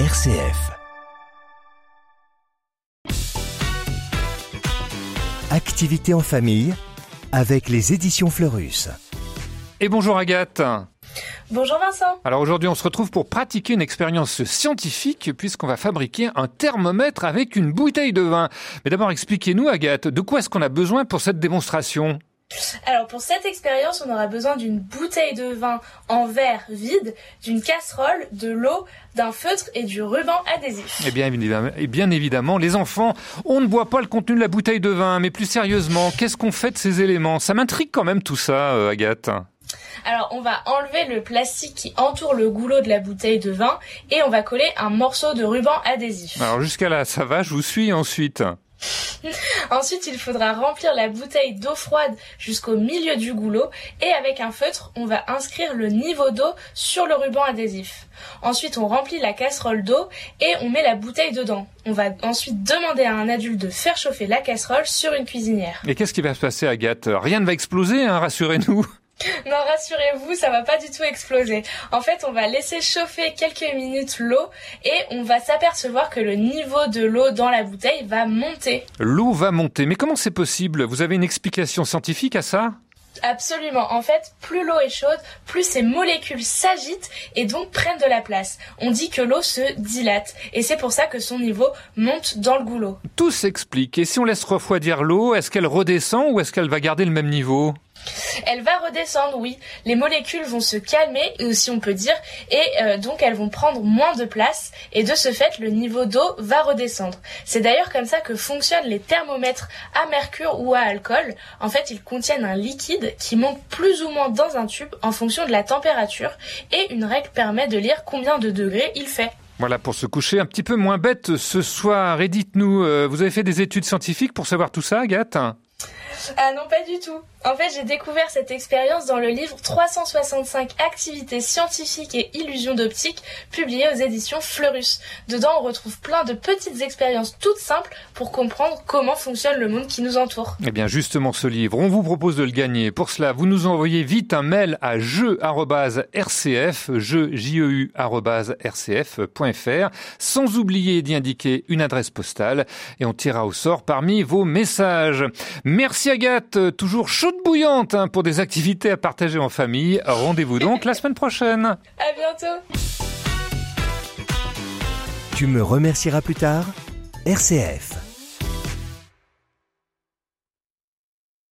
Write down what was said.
RCF. Activité en famille avec les éditions Fleurus. Et bonjour Agathe. Bonjour Vincent. Alors aujourd'hui on se retrouve pour pratiquer une expérience scientifique puisqu'on va fabriquer un thermomètre avec une bouteille de vin. Mais d'abord expliquez-nous Agathe, de quoi est-ce qu'on a besoin pour cette démonstration? Alors pour cette expérience, on aura besoin d'une bouteille de vin en verre vide, d'une casserole, de l'eau, d'un feutre et du ruban adhésif. Eh bien, évidemment, et bien évidemment, les enfants, on ne boit pas le contenu de la bouteille de vin, mais plus sérieusement, qu'est-ce qu'on fait de ces éléments? Ça m'intrigue quand même tout ça, euh, Agathe. Alors on va enlever le plastique qui entoure le goulot de la bouteille de vin et on va coller un morceau de ruban adhésif. Alors jusqu'à là, ça va, je vous suis ensuite. Ensuite, il faudra remplir la bouteille d'eau froide jusqu'au milieu du goulot et avec un feutre, on va inscrire le niveau d'eau sur le ruban adhésif. Ensuite, on remplit la casserole d'eau et on met la bouteille dedans. On va ensuite demander à un adulte de faire chauffer la casserole sur une cuisinière. Et qu'est-ce qui va se passer, Agathe? Rien ne va exploser, hein, rassurez-nous. Non, rassurez-vous, ça va pas du tout exploser. En fait, on va laisser chauffer quelques minutes l'eau et on va s'apercevoir que le niveau de l'eau dans la bouteille va monter. L'eau va monter, mais comment c'est possible? Vous avez une explication scientifique à ça? Absolument. En fait, plus l'eau est chaude, plus ces molécules s'agitent et donc prennent de la place. On dit que l'eau se dilate et c'est pour ça que son niveau monte dans le goulot. Tout s'explique. Et si on laisse refroidir l'eau, est-ce qu'elle redescend ou est-ce qu'elle va garder le même niveau? Elle va redescendre, oui. Les molécules vont se calmer, si on peut dire, et euh, donc elles vont prendre moins de place, et de ce fait, le niveau d'eau va redescendre. C'est d'ailleurs comme ça que fonctionnent les thermomètres à mercure ou à alcool. En fait, ils contiennent un liquide qui monte plus ou moins dans un tube en fonction de la température, et une règle permet de lire combien de degrés il fait. Voilà, pour se coucher un petit peu moins bête ce soir. Et dites-nous, euh, vous avez fait des études scientifiques pour savoir tout ça, Agathe? Ah non, pas du tout. En fait, j'ai découvert cette expérience dans le livre 365 activités scientifiques et illusions d'optique, publié aux éditions Fleurus. Dedans, on retrouve plein de petites expériences toutes simples pour comprendre comment fonctionne le monde qui nous entoure. Eh bien, justement, ce livre, on vous propose de le gagner. Pour cela, vous nous envoyez vite un mail à jeu.rcf, jeu, rcf.fr, sans oublier d'y indiquer une adresse postale et on tirera au sort parmi vos messages. Merci Agathe, toujours chaude bouillante hein, pour des activités à partager en famille. Rendez-vous donc la semaine prochaine. À bientôt. Tu me remercieras plus tard RCF.